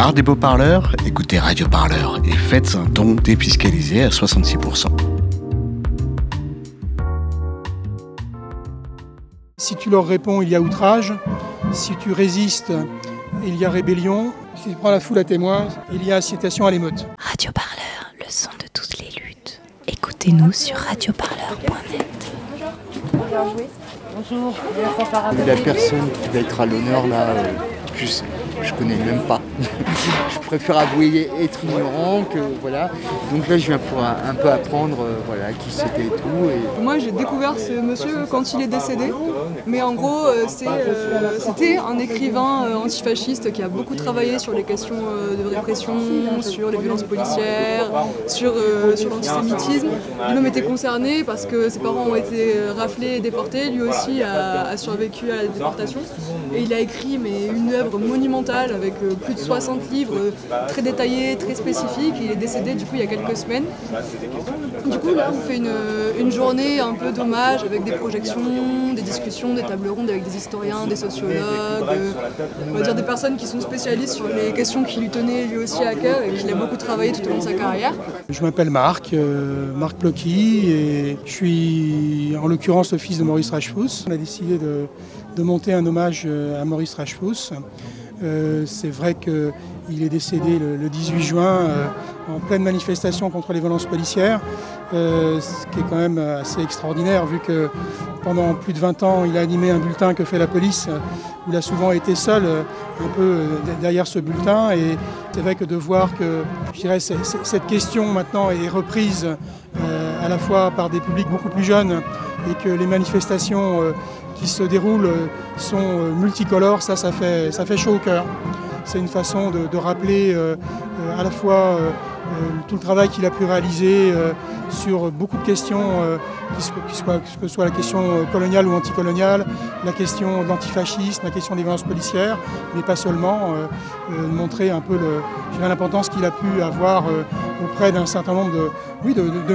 marre des beaux parleurs Écoutez Radio Parleur et faites un don défiscalisé à 66%. Si tu leur réponds, il y a outrage. Si tu résistes, il y a rébellion. Si tu prends la foule à témoin, il y a incitation à l'émeute. Radio Parleur, le son de toutes les luttes. Écoutez-nous sur radioparleur.net. Bonjour. La personne qui va être à l'honneur là, euh, je, je connais même pas. je préfère avouer être ignorant que voilà. Donc là je viens pour un, peu apprendre euh, voilà qui c'était et tout. Moi j'ai découvert ce monsieur quand il est décédé, mais en gros euh, euh, c'était un écrivain antifasciste qui a beaucoup travaillé sur les questions de répression, sur les violences policières, sur, l'antisémitisme. Lui-même était concerné parce que ses parents ont été raflés et déportés, lui aussi a survécu à la déportation. Et il a écrit mais, une œuvre monumentale avec euh, plus de 60 livres euh, très détaillés, très spécifiques. Il est décédé du coup il y a quelques semaines. Du coup là on fait une, une journée un peu d'hommage avec des projections, discussions, des tables rondes avec des historiens, des sociologues, euh, on va dire des personnes qui sont spécialistes sur les questions qui lui tenaient lui aussi à cœur et qu'il a beaucoup travaillé tout au long de sa carrière. Je m'appelle Marc, euh, Marc Plocky, et je suis en l'occurrence le fils de Maurice Rachfous. On a décidé de, de monter un hommage euh, à Maurice Rachfous. Euh, c'est vrai qu'il est décédé le, le 18 juin euh, en pleine manifestation contre les violences policières, euh, ce qui est quand même assez extraordinaire vu que pendant plus de 20 ans il a animé un bulletin que fait la police où il a souvent été seul un peu derrière ce bulletin. Et c'est vrai que de voir que je dirais, cette question maintenant est reprise à la fois par des publics beaucoup plus jeunes et que les manifestations qui se déroulent euh, sont euh, multicolores, ça, ça fait, ça fait chaud au cœur. C'est une façon de, rappeler euh, à la fois tout le travail qu'il a pu réaliser sur beaucoup de questions, que ce soit la question coloniale ou anticoloniale, la question de l'antifascisme, la question des violences policières, mais pas seulement, montrer un peu l'importance qu'il a pu avoir auprès d'un certain nombre de, oui, de, de- de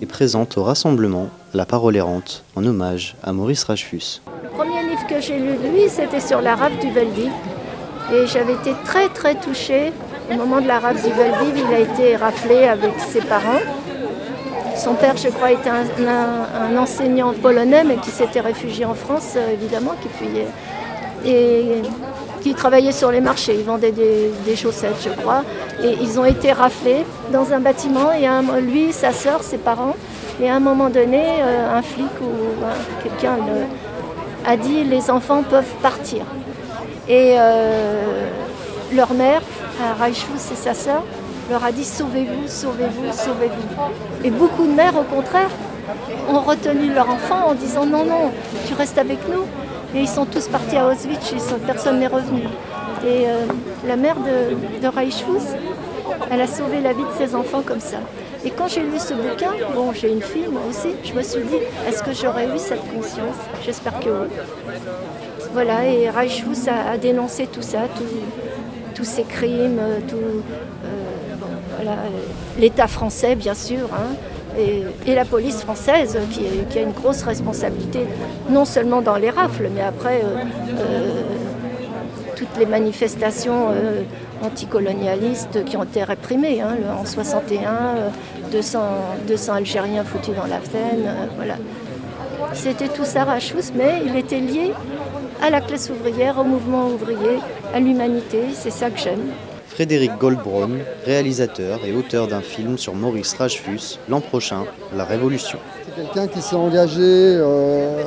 est présente au rassemblement La Parole errante en hommage à Maurice Rachfus. Le premier livre que j'ai lu de lui, c'était sur la rafle du Veldiv. Et j'avais été très très touchée. Au moment de la rafle du Veldiv, il a été raflé avec ses parents. Son père, je crois, était un, enseignant polonais, mais qui s'était réfugié en France, euh, évidemment, qui fuyait. Et qui travaillait sur les marchés. Ils vendaient des, chaussettes, je crois. Et ils ont été raflés dans un bâtiment. Et lui, sa sœur, ses parents. Et à un moment donné, euh, un flic ou un- quelqu'un a dit les enfants peuvent partir. Et euh, leur mère, à Reichfuss et sa sœur, leur a dit sauvez-vous, sauvez-vous, sauvez-vous. Et beaucoup de mères, au contraire, ont retenu leur enfant en disant non, non, tu restes avec nous. Et ils sont tous partis à Auschwitz, ils sont- personne n'est revenu. Et euh, la mère de, de elle a sauvé la vie de ses enfants comme ça. Et quand j'ai lu ce bouquin, bon, j'ai une fille moi aussi, je me suis dit, est-ce que j'aurais eu cette conscience? J'espère que oui. Voilà, et Reichfuss a, dénoncé tout ça, tous ces crimes, euh, tout, euh, l'État français, bien sûr, hein, et, la police française qui, a une grosse responsabilité, non seulement dans les rafles, mais après euh, euh, toutes les manifestations euh, anticolonialistes qui ont été réprimées. hein, en 61, euh, 200, 200 Algériens foutus dans la Seine, euh, voilà. C'était tout ça Rachous, mais il était lié à la classe ouvrière, au mouvement ouvrier, à l'humanité. C'est ça que j'aime. Frédéric Goldbraun, réalisateur et auteur d'un film sur Maurice Rachfus, l'an prochain, La Révolution. C'est quelqu'un qui s'est engagé, euh,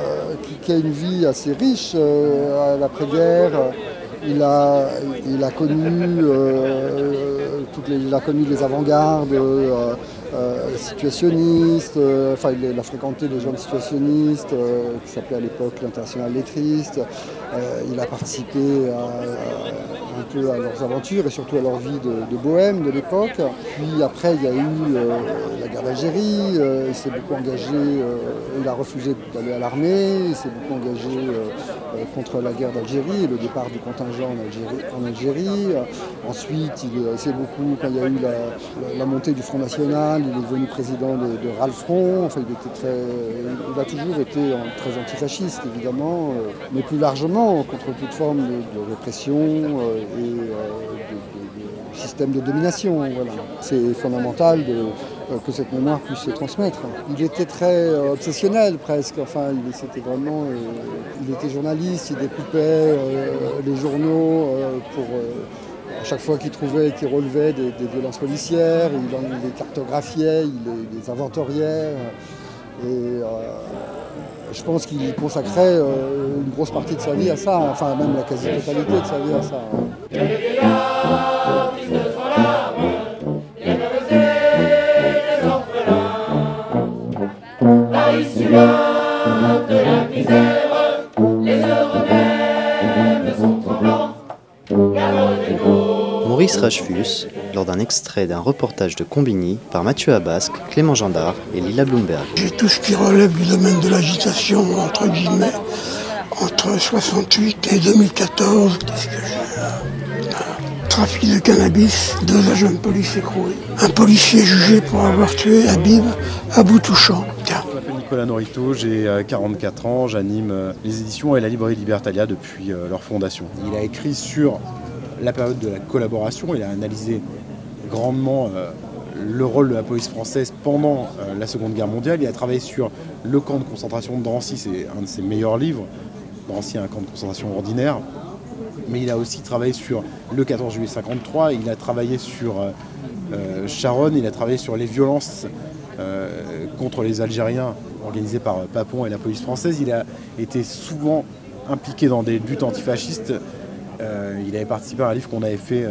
qui, a une vie assez riche euh, à l'après-guerre. Il a, connu, euh, toutes les, il a connu les avant-gardes, euh, situationniste, enfin il a fréquenté des jeunes situationnistes qui s'appelait à l'époque l'International lettriste. il a participé à un peu à leurs aventures et surtout à leur vie de, bohème de l'époque. Puis après, il y a eu euh, la guerre d'Algérie, euh, il s'est beaucoup engagé, euh, il a refusé d'aller à l'armée, il s'est beaucoup engagé contre la guerre d'Algérie et le départ du contingent en Algérie. Ensuite, il s'est beaucoup, quand il y a eu la, montée du Front National, il est devenu président de, de Ralfron. Enfin, il, était très, il a toujours été très antifasciste, évidemment, mais plus largement contre toute forme de répression et euh, système de domination. C'est fondamental euh, que cette mémoire puisse se transmettre. Il était très euh, obsessionnel presque, enfin il, c'était vraiment, il était journaliste, il découpait les journaux pour à chaque fois qu'il trouvait, qu'il relevait des, violences policières, il, les cartographiait, il les, inventoriait. Et je pense qu'il consacrait une grosse partie de sa vie à ça, enfin même la quasi-totalité de sa vie à ça. Maurice Rachefus, lors d'un extrait d'un reportage de Combini par Mathieu Abasque, Clément Gendard et Lila Bloomberg. J'ai tout ce qui relève du domaine de l'agitation, entre guillemets, entre 68 et 2014. Qu'est-ce que Trafic de cannabis, deux agents de police écroués. Un policier jugé pour avoir tué Habib à bout touchant. Je m'appelle Nicolas Norito, j'ai 44 euh, ans, j'anime euh, les éditions et la librairie Libertalia depuis euh, leur fondation. Il a écrit sur la période de la collaboration, il a analysé grandement le rôle de la police française pendant la Seconde Guerre mondiale. Il a travaillé sur le camp de concentration de Drancy, c'est un de ses meilleurs livres. Drancy, un camp de concentration ordinaire mais il a aussi travaillé sur le 14 juillet 53, il a travaillé sur euh, euh, Sharon, il a travaillé sur les violences euh, contre les Algériens organisées par Papon et la police française. Il a été souvent impliqué dans des luttes antifascistes. il avait participé à un livre qu'on avait fait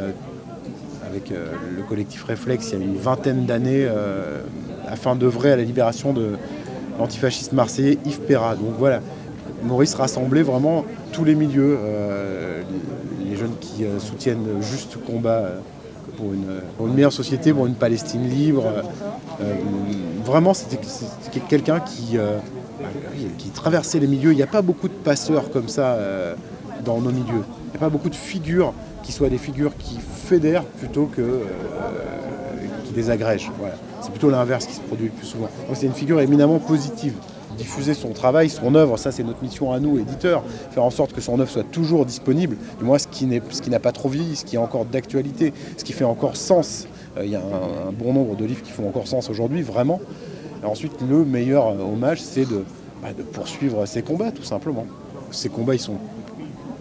avec le collectif Réflexe il y a une vingtaine d'années afin d'œuvrer à la libération de l'antifasciste marseillais Yves Perra. Donc voilà, Maurice rassemblait vraiment tous les milieux, euh, les, jeunes qui euh, soutiennent juste combat euh, pour une, meilleure société, pour une Palestine libre. vraiment, c'était quelqu'un qui, qui traversait les milieux. Il n'y a pas beaucoup de passeurs comme ça dans nos milieux. Il n'y a pas beaucoup de figures qui soient des figures qui fédèrent plutôt que qui désagrègent. C'est plutôt l'inverse qui se produit le plus souvent. c'est une figure éminemment positive diffuser son travail, son œuvre. Ça, c'est notre mission à nous, éditeurs, faire en sorte que son œuvre soit toujours disponible. Du moins, ce qui n'a pas trop vieilli, ce qui est encore d'actualité, ce qui fait encore sens. Euh, il y a un, bon nombre de livres qui font encore sens aujourd'hui, vraiment. ensuite, le meilleur euh, hommage, c'est bah, de, poursuivre ces combats, tout simplement. Ces combats, ils sont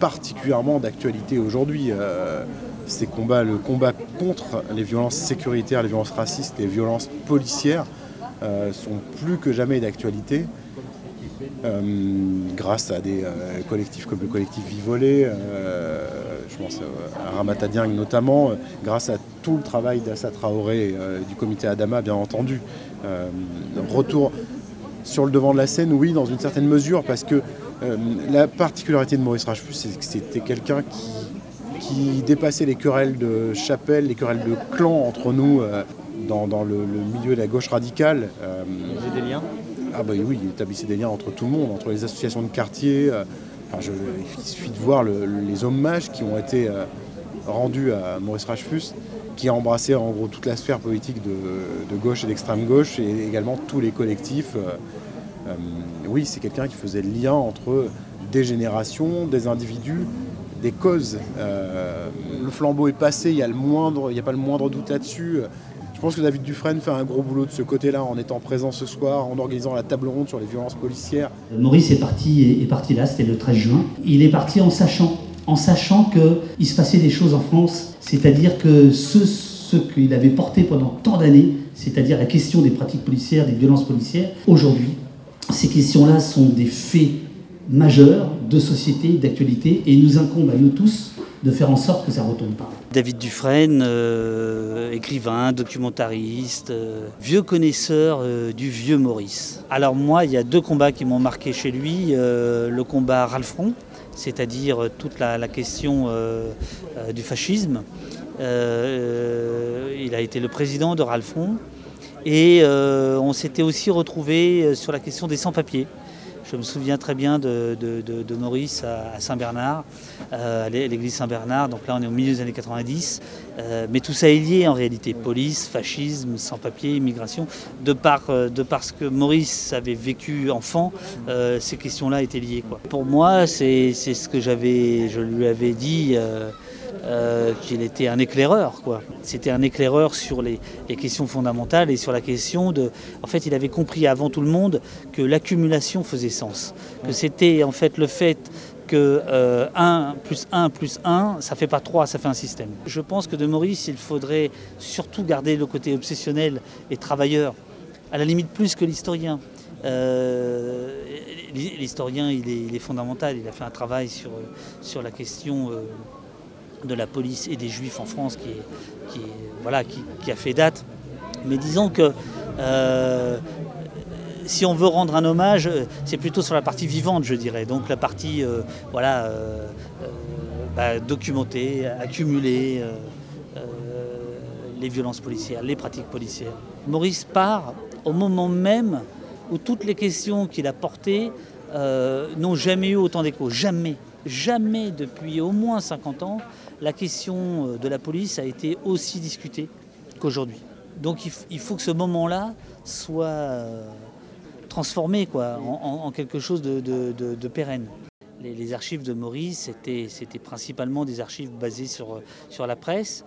particulièrement d'actualité aujourd'hui. Euh, ces combats, le combat contre les violences sécuritaires, les violences racistes, les violences policières, sont plus que jamais d'actualité. Euh, grâce à des euh, collectifs comme le collectif Vivolé, euh, je pense à Ramata Dieng notamment, grâce à tout le travail d'Assa Traoré du comité Adama bien entendu. retour sur le devant de la scène, oui, dans une certaine mesure, parce que la particularité de Maurice Rachefus, c'est que c'était quelqu'un qui, dépassait les querelles de chapelle, les querelles de clan entre nous dans, le, milieu de la gauche radicale. Vous des liens ah bah oui, il établissait des liens entre tout le monde, entre les associations de quartier. Euh, il suffit de voir les hommages qui ont été euh, rendus à Maurice Rachefus, qui a embrassé en gros toute la sphère politique de, gauche et d'extrême gauche, et également tous les collectifs. Euh, oui, c'est quelqu'un qui faisait le lien entre des générations, des individus, des causes. le flambeau est passé, il n'y a, a pas le moindre doute là-dessus. Je pense que David Dufresne fait un gros boulot de ce côté-là en étant présent ce soir, en organisant la table ronde sur les violences policières. Maurice est parti, est parti là, c'était le 13 juin. Il est parti en sachant, en sachant qu'il se passait des choses en France, c'est-à-dire que ce, ce qu'il avait porté pendant tant d'années, c'est-à-dire la question des pratiques policières, des violences policières, aujourd'hui, ces questions-là sont des faits majeurs de société, d'actualité, et il nous incombe à nous tous de faire en sorte que ça ne retombe pas. David Dufresne, euh, écrivain, documentariste, euh, vieux connaisseur euh, du vieux Maurice. Alors moi, il y a deux combats qui m'ont marqué chez lui. le combat Ralfron, c'est-à-dire toute la, question du fascisme. il a été le président de Ralfron. Et on s'était aussi retrouvé sur la question des sans-papiers. Je me souviens très bien de, Maurice à, Saint-Bernard, euh, à l'église Saint-Bernard. Donc là, on est au milieu des années 90. Euh, mais tout ça est lié en réalité. Police, fascisme, sans-papier, immigration. De par, euh, de ce que Maurice avait vécu enfant, ces questions-là étaient liées. Pour moi, c'est ce que j'avais, je lui avais dit. Euh, qu'il était un éclaireur. Quoi. C'était un éclaireur sur les, questions fondamentales et sur la question de... En fait, il avait compris avant tout le monde que l'accumulation faisait sens. Que c'était en fait le fait que 1 euh, plus 1 plus 1, ça fait pas 3, ça fait un système. Je pense que de Maurice, il faudrait surtout garder le côté obsessionnel et travailleur, à la limite plus que l'historien. Euh, l'historien, il est, fondamental, il a fait un travail sur, sur la question de la police et des juifs en France qui, voilà, qui, a fait date. Mais disons que euh, si on veut rendre un hommage, c'est plutôt sur la partie vivante, je dirais. Donc la partie euh, voilà, euh, bah, documentée, accumulée, les violences policières, les pratiques policières. Maurice part au moment même où toutes les questions qu'il a portées n'ont jamais eu autant d'écho. Jamais. Jamais depuis au moins 50 ans, la question euh, de la police a été aussi discutée qu'aujourd'hui. Donc il, faut que ce moment-là soit euh, transformé quoi, en, quelque chose de, pérenne. Les, archives de Maurice, c'était principalement des archives basées sur, sur la presse.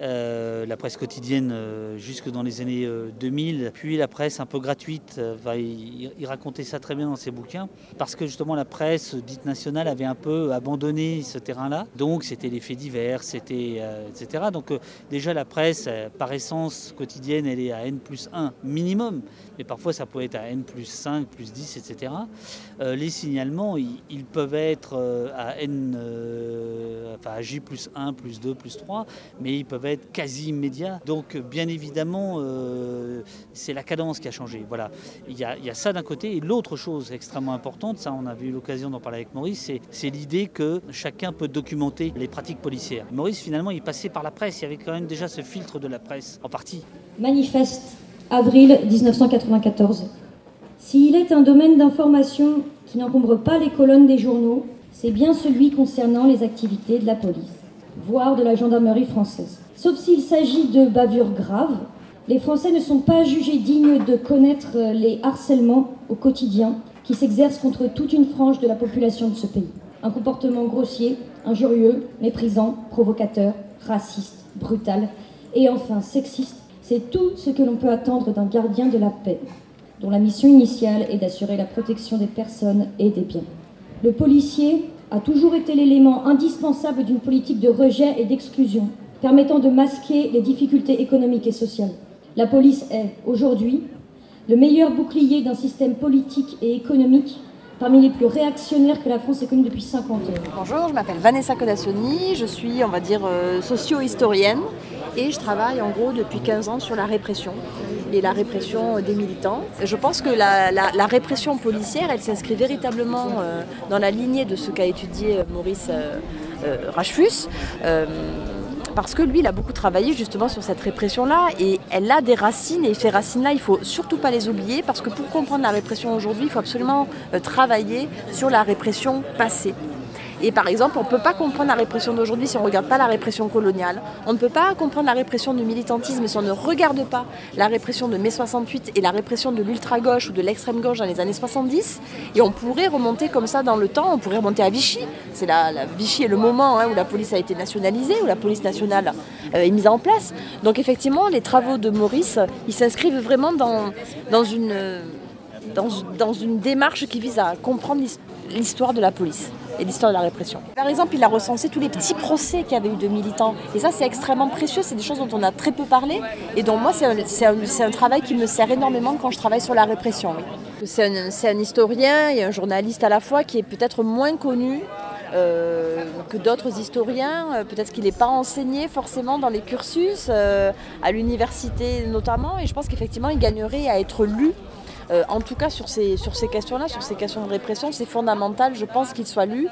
Euh, la presse quotidienne euh, jusque dans les années 2000, euh, puis la presse un peu gratuite. il, racontait ça très bien dans ses bouquins, parce que justement la presse dite nationale avait un peu abandonné ce terrain-là. Donc c'était les faits divers, c'était, etc. Donc déjà la presse, par essence quotidienne, elle est à N plus 1 minimum, mais parfois ça peut être à N plus 5, plus 10, etc. les signalements, ils, peuvent être à N, enfin à J plus 1, plus 2, plus 3, mais ils peuvent être quasi immédiat. Donc bien évidemment, euh, c'est la cadence qui a changé. Voilà. Il y a, ça d'un côté. Et l'autre chose extrêmement importante, ça on avait eu l'occasion d'en parler avec Maurice, c'est l'idée que chacun peut documenter les pratiques policières. Maurice finalement il passait par la presse, il y avait quand même déjà ce filtre de la presse, en partie. Manifeste, avril 1994. S'il est un domaine d'information qui n'encombre pas les colonnes des journaux, c'est bien celui concernant les activités de la police, voire de la gendarmerie française. Sauf s'il s'agit de bavures graves, les Français ne sont pas jugés dignes de connaître les harcèlements au quotidien qui s'exercent contre toute une frange de la population de ce pays. Un comportement grossier, injurieux, méprisant, provocateur, raciste, brutal et enfin sexiste, c'est tout ce que l'on peut attendre d'un gardien de la paix, dont la mission initiale est d'assurer la protection des personnes et des biens. Le policier a toujours été l'élément indispensable d'une politique de rejet et d'exclusion permettant de masquer les difficultés économiques et sociales. La police est, aujourd'hui, le meilleur bouclier d'un système politique et économique parmi les plus réactionnaires que la France ait connu depuis 50 ans. Bonjour, je m'appelle Vanessa Codassoni, je suis, on va dire, euh, socio-historienne et je travaille en gros depuis 15 ans sur la répression la répression des militants. Je pense que la, répression policière, elle s'inscrit véritablement euh, dans la lignée de ce qu'a étudié Maurice euh, Rachfus parce que lui, il a beaucoup travaillé justement sur cette répression-là et elle a des racines et ces racines-là, il faut surtout pas les oublier parce que pour comprendre la répression aujourd'hui, il faut absolument euh, travailler sur la répression passée. Et par exemple, on ne peut pas comprendre la répression d'aujourd'hui si on ne regarde pas la répression coloniale. On ne peut pas comprendre la répression du militantisme si on ne regarde pas la répression de mai 68 et la répression de l'ultra-gauche ou de l'extrême-gauche dans les années 70. Et on pourrait remonter comme ça dans le temps, on pourrait remonter à Vichy. C'est la, Vichy est le moment hein, où la police a été nationalisée, où la police nationale euh, est mise en place. Donc effectivement, les travaux de Maurice, ils s'inscrivent vraiment dans, dans une... Démarche qui vise à comprendre l'histoire de la police et l'histoire de la répression. Par exemple, il a recensé tous les petits procès qu'il y avait eu de militants. Et ça, c'est extrêmement précieux. C'est des choses dont on a très peu parlé. Et donc, moi, c'est un, travail qui me sert énormément quand je travaille sur la répression. C'est un, un, historien et un journaliste à la fois qui est peut-être moins connu euh, que d'autres historiens. Euh, peut-être qu'il n'est pas enseigné forcément dans les cursus, euh, à l'université notamment, et je pense qu'effectivement il gagnerait à être lu. En tout cas sur ces, sur ces questions-là, sur ces questions de répression, c'est fondamental, je pense, qu'il soit lu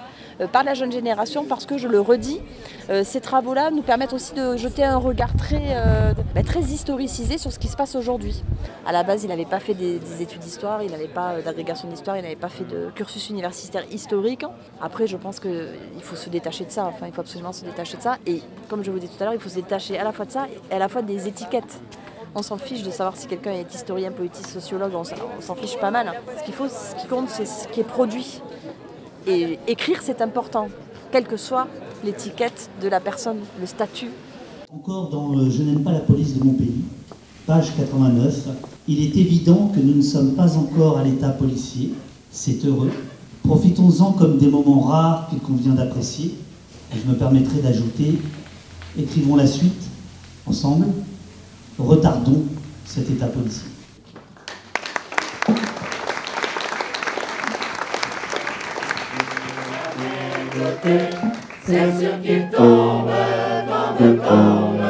par la jeune génération parce que, je le redis, ces travaux-là nous permettent aussi de jeter un regard très, bah, très historicisé sur ce qui se passe aujourd'hui. À la base, il n'avait pas fait des, études d'histoire, il n'avait pas d'agrégation d'histoire, il n'avait pas fait de cursus universitaire historique. Après, je pense qu'il faut se détacher de ça, enfin, il faut absolument se détacher de ça. Et comme je vous disais tout à l'heure, il faut se détacher à la fois de ça et à la fois des étiquettes. On s'en fiche de savoir si quelqu'un est historien, politique, sociologue, on s'en fiche pas mal. Ce qu'il faut, ce qui compte, c'est ce qui est produit. Et écrire, c'est important, quelle que soit l'étiquette de la personne, le statut. Encore dans Je n'aime pas la police de mon pays, page 89, il est évident que nous ne sommes pas encore à l'état policier. C'est heureux. Profitons-en comme des moments rares qu'il convient d'apprécier. Je me permettrai d'ajouter, écrivons la suite ensemble, retardons cet état policier. C'est sûr qu'il tombe, tombe, tombe, et